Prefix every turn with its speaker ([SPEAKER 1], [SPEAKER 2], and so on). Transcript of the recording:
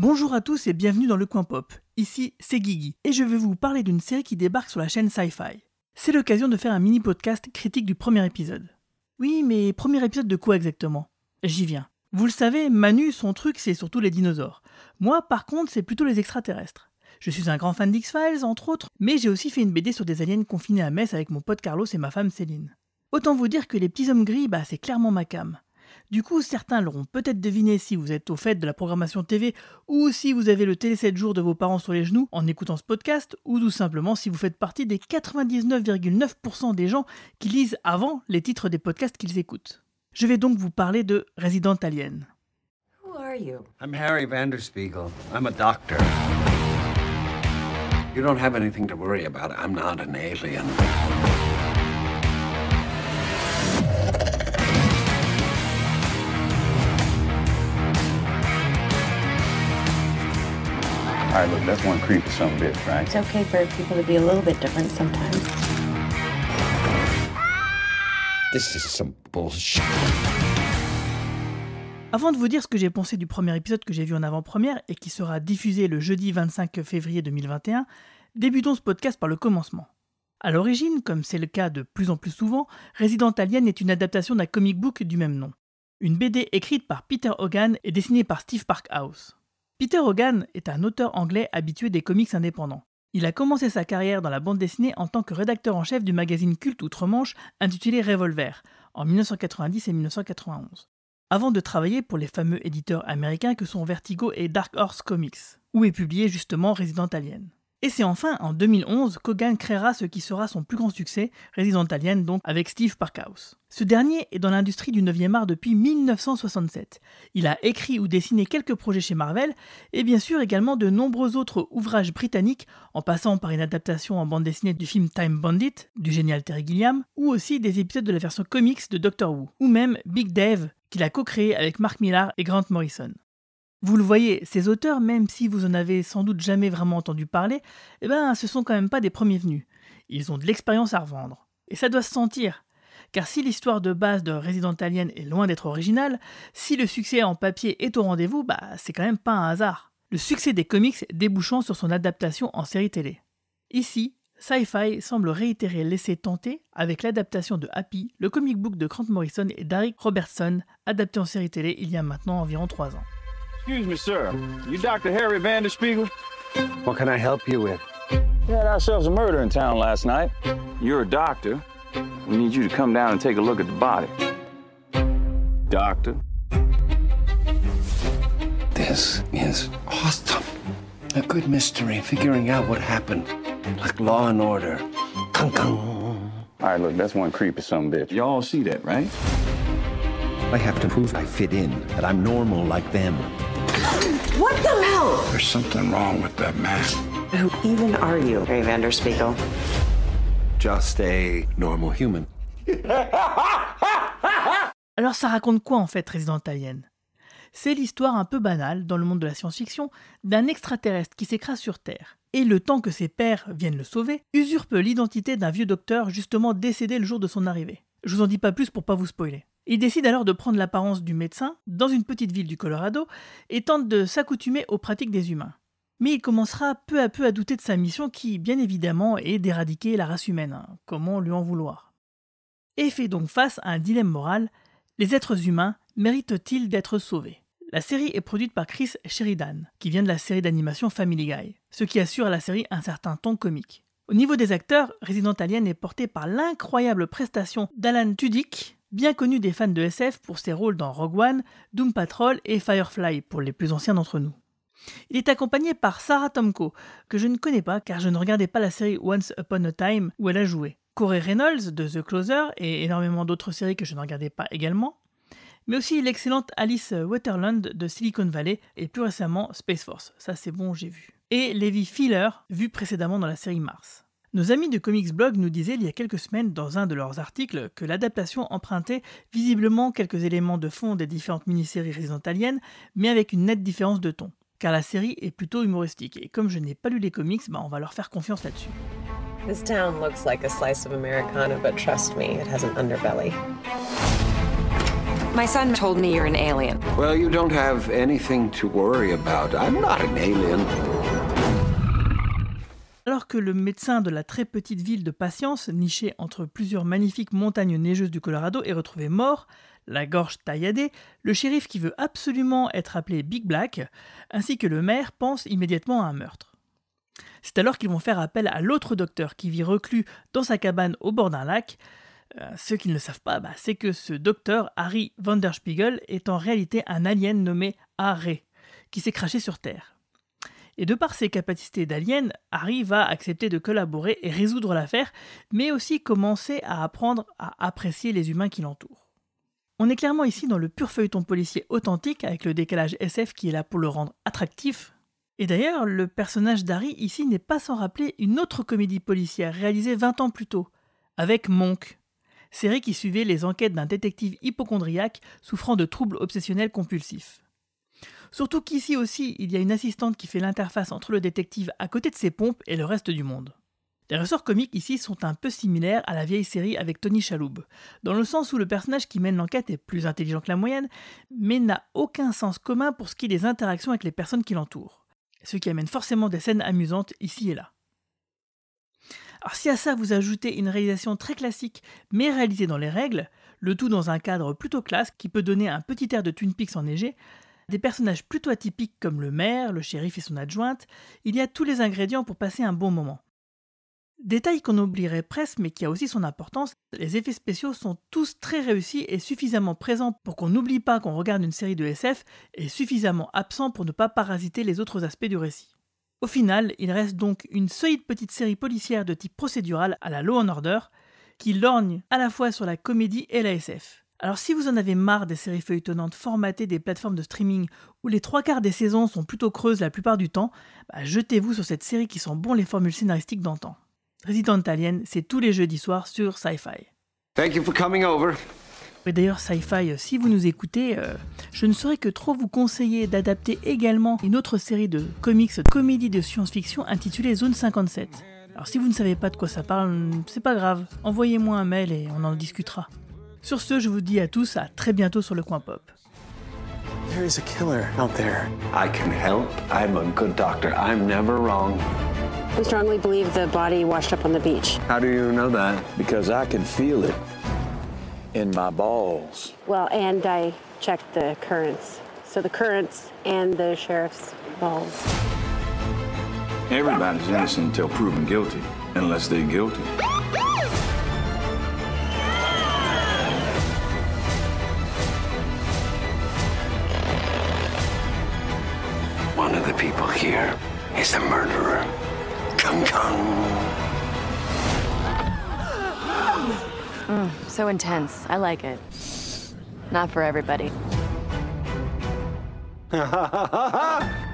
[SPEAKER 1] Bonjour à tous et bienvenue dans le coin pop. Ici, c'est Guigui et je vais vous parler d'une série qui débarque sur la chaîne Sci-Fi. C'est l'occasion de faire un mini podcast critique du premier épisode. Oui, mais premier épisode de quoi exactement? J'y viens. Vous le savez, Manu, son truc, c'est surtout les dinosaures. Moi, par contre, c'est plutôt les extraterrestres. Je suis un grand fan d'X-Files, entre autres, mais j'ai aussi fait une BD sur des aliens confinés à Metz avec mon pote Carlos et ma femme Céline. Autant vous dire que les petits hommes gris, bah, c'est clairement ma cam. Du coup, certains l'auront peut-être deviné si vous êtes au fait de la programmation TV ou si vous avez le télé 7 jours de vos parents sur les genoux en écoutant ce podcast ou tout simplement si vous faites partie des 99,9% des gens qui lisent avant les titres des podcasts qu'ils écoutent. Je vais donc vous parler de Resident Alien.
[SPEAKER 2] Who are you?
[SPEAKER 3] I'm Harry Vanderspiegel. I'm a doctor. You don't have anything to worry about. I'm not an alien.
[SPEAKER 4] All right, look, that's one creepy some bitch, right?
[SPEAKER 2] It's okay for people to be a little bit different sometimes.
[SPEAKER 3] This is some bullshit.
[SPEAKER 1] Avant de vous dire ce que j'ai pensé du premier épisode que j'ai vu en avant-première et qui sera diffusé le jeudi 25 février 2021, débutons ce podcast par le commencement. À l'origine, comme c'est le cas de plus en plus souvent, Resident Alien est une adaptation d'un comic book du même nom. Une BD écrite par Peter Hogan et dessinée par Steve Parkhouse. Peter Hogan est un auteur anglais habitué des comics indépendants. Il a commencé sa carrière dans la bande dessinée en tant que rédacteur en chef du magazine culte outre-Manche intitulé Revolver en 1990 et 1991 avant de travailler pour les fameux éditeurs américains que sont Vertigo et Dark Horse Comics, où est publié justement Resident Alien. Et c'est enfin en 2011 qu'Hogan créera ce qui sera son plus grand succès, Resident Alien donc avec Steve Parkhouse. Ce dernier est dans l'industrie du 9e art depuis 1967. Il a écrit ou dessiné quelques projets chez Marvel et bien sûr également de nombreux autres ouvrages britanniques en passant par une adaptation en bande dessinée du film Time Bandit du génial Terry Gilliam ou aussi des épisodes de la version comics de Doctor Who ou même Big Dave qu'il a co-créé avec Mark Millar et Grant Morrison. Vous le voyez, ces auteurs, même si vous en avez sans doute jamais vraiment entendu parler, eh ben, ce sont quand même pas des premiers venus. Ils ont de l'expérience à revendre. Et ça doit se sentir. Car si l'histoire de base de Resident Alien est loin d'être originale, si le succès en papier est au rendez-vous, bah c'est quand même pas un hasard. Le succès des comics débouchant sur son adaptation en série télé. Ici, Sci-Fi semble réitérer l'essai tenté avec l'adaptation de Happy, le comic book de Grant Morrison et Derek Robertson, adapté en série télé il y a maintenant environ 3 ans.
[SPEAKER 4] Excuse me, sir. You Dr. Harry Vanderspiegel?
[SPEAKER 3] What can I help you with?
[SPEAKER 4] We had ourselves a murder in town last night. You're a doctor. We need you to come down and take a look at the body. Doctor.
[SPEAKER 3] This is awesome. A good mystery, figuring out what happened. Like Law and Order. Kung kung.
[SPEAKER 4] All right, look, that's one creepy some bitch. Y'all see that, right?
[SPEAKER 5] I have to prove I fit in, that I'm normal like them.
[SPEAKER 2] What the hell?
[SPEAKER 3] There's something wrong with that man.
[SPEAKER 2] Who even are you, Ray Vanderspiegel?
[SPEAKER 5] Just a
[SPEAKER 3] Normal human.
[SPEAKER 1] Alors ça raconte quoi en fait Resident Alien? C'est l'histoire un peu banale dans le monde de la science-fiction d'un extraterrestre qui s'écrase sur Terre. Et le temps que ses pères viennent le sauver, usurpe l'identité d'un vieux docteur justement décédé le jour de son arrivée. Je vous en dis pas plus pour pas vous spoiler. Il décide alors de prendre l'apparence du médecin dans une petite ville du Colorado et tente de s'accoutumer aux pratiques des humains. Mais il commencera peu à peu à douter de sa mission qui, bien évidemment, est d'éradiquer la race humaine. hein. Comment lui en vouloir Et fait donc face à un dilemme moral les êtres humains méritent-ils d'être sauvés? La série est produite par Chris Sheridan, qui vient de la série d'animation Family Guy, ce qui assure à la série un certain ton comique. Au niveau des acteurs, Resident Alien est porté par l'incroyable prestation d'Alan Tudyk, bien connu des fans de SF pour ses rôles dans Rogue One, Doom Patrol et Firefly pour les plus anciens d'entre nous. Il est accompagné par Sarah Tomko, que je ne connais pas car je ne regardais pas la série Once Upon a Time où elle a joué. Corey Reynolds de The Closer et énormément d'autres séries que je ne regardais pas également. mais aussi l'excellente Alice Waterland de Silicon Valley et plus récemment Space Force. Ça c'est bon, j'ai vu. Et Levi Filler, vu précédemment dans la série Mars. Nos amis de Comics Blog nous disaient il y a quelques semaines dans un de leurs articles que l'adaptation empruntait visiblement quelques éléments de fond des différentes mini-séries Resident Alien, mais avec une nette différence de ton. Car la série est plutôt humoristique, et comme je n'ai pas lu les comics, bah on va leur faire confiance là-dessus.
[SPEAKER 6] This town looks like a slice of Americana, but trust me, it has an underbelly.
[SPEAKER 2] My son told me you're an alien.
[SPEAKER 3] Well, you don't have anything to worry about. I'm not an alien.
[SPEAKER 1] Alors que le médecin de la très petite ville de Patience, nichée entre plusieurs magnifiques montagnes neigeuses du Colorado, est retrouvé mort, la gorge tailladée, le shérif qui veut absolument être appelé Big Black, ainsi que le maire pensent immédiatement à un meurtre. C'est alors qu'ils vont faire appel à l'autre docteur qui vit reclus dans sa cabane au bord d'un lac. Euh, ceux qui ne savent pas, bah, c'est que ce docteur, Harry Vanderspiegel, est en réalité un alien nommé Harry, qui s'est craché sur Terre. Et de par ses capacités d'alien, Harry va accepter de collaborer et résoudre l'affaire, mais aussi commencer à apprendre à apprécier les humains qui l'entourent. On est clairement ici dans le pur feuilleton policier authentique avec le décalage SF qui est là pour le rendre attractif. Et d'ailleurs, le personnage d'Harry ici n'est pas sans rappeler une autre comédie policière réalisée 20 ans plus tôt, avec Monk, série qui suivait les enquêtes d'un détective hypochondriaque souffrant de troubles obsessionnels compulsifs. Surtout qu'ici aussi, il y a une assistante qui fait l'interface entre le détective à côté de ses pompes et le reste du monde. Les ressorts comiques ici sont un peu similaires à la vieille série avec Tony Chaloub, dans le sens où le personnage qui mène l'enquête est plus intelligent que la moyenne, mais n'a aucun sens commun pour ce qui est des interactions avec les personnes qui l'entourent, ce qui amène forcément des scènes amusantes ici et là. Alors si à ça vous ajoutez une réalisation très classique mais réalisée dans les règles, le tout dans un cadre plutôt classe qui peut donner un petit air de Twin Peaks enneigé, des personnages plutôt atypiques comme le maire, le shérif et son adjointe, il y a tous les ingrédients pour passer un bon moment. Détail qu'on oublierait presque mais qui a aussi son importance, les effets spéciaux sont tous très réussis et suffisamment présents pour qu'on n'oublie pas qu'on regarde une série de SF et suffisamment absents pour ne pas parasiter les autres aspects du récit. Au final, il reste donc une solide petite série policière de type procédural à la Law and Order qui lorgne à la fois sur la comédie et la SF. Alors si vous en avez marre des séries feuilletonnantes formatées des plateformes de streaming où les trois quarts des saisons sont plutôt creuses la plupart du temps, bah, jetez-vous sur cette série qui sent bon les formules scénaristiques d'antan. Resident Alien, c'est tous les jeudis soirs sur Sci-Fi.
[SPEAKER 3] Thank you for coming over.
[SPEAKER 1] Et d'ailleurs, Sci-Fi, si vous nous écoutez, euh, je ne saurais que trop vous conseiller d'adapter également une autre série de comics, de comédie de science-fiction intitulée Zone 57. Alors si vous ne savez pas de quoi ça parle, c'est pas grave, envoyez-moi un mail et on en discutera. Sur ce, je vous dis à tous à très bientôt sur le coin pop.
[SPEAKER 7] There is a killer out there.
[SPEAKER 3] I can help. I'm a good doctor. I'm never wrong.
[SPEAKER 6] We strongly believe the body washed up on the beach.
[SPEAKER 3] How do you know that?
[SPEAKER 4] Because I can feel it in my balls.
[SPEAKER 6] Well, and I checked the currents. So the currents and the sheriff's balls.
[SPEAKER 4] Everybody's innocent until proven guilty, unless they're guilty.
[SPEAKER 3] One of the people here is the murderer. Kung Kung.
[SPEAKER 8] Mm, so intense. I like it. Not for everybody.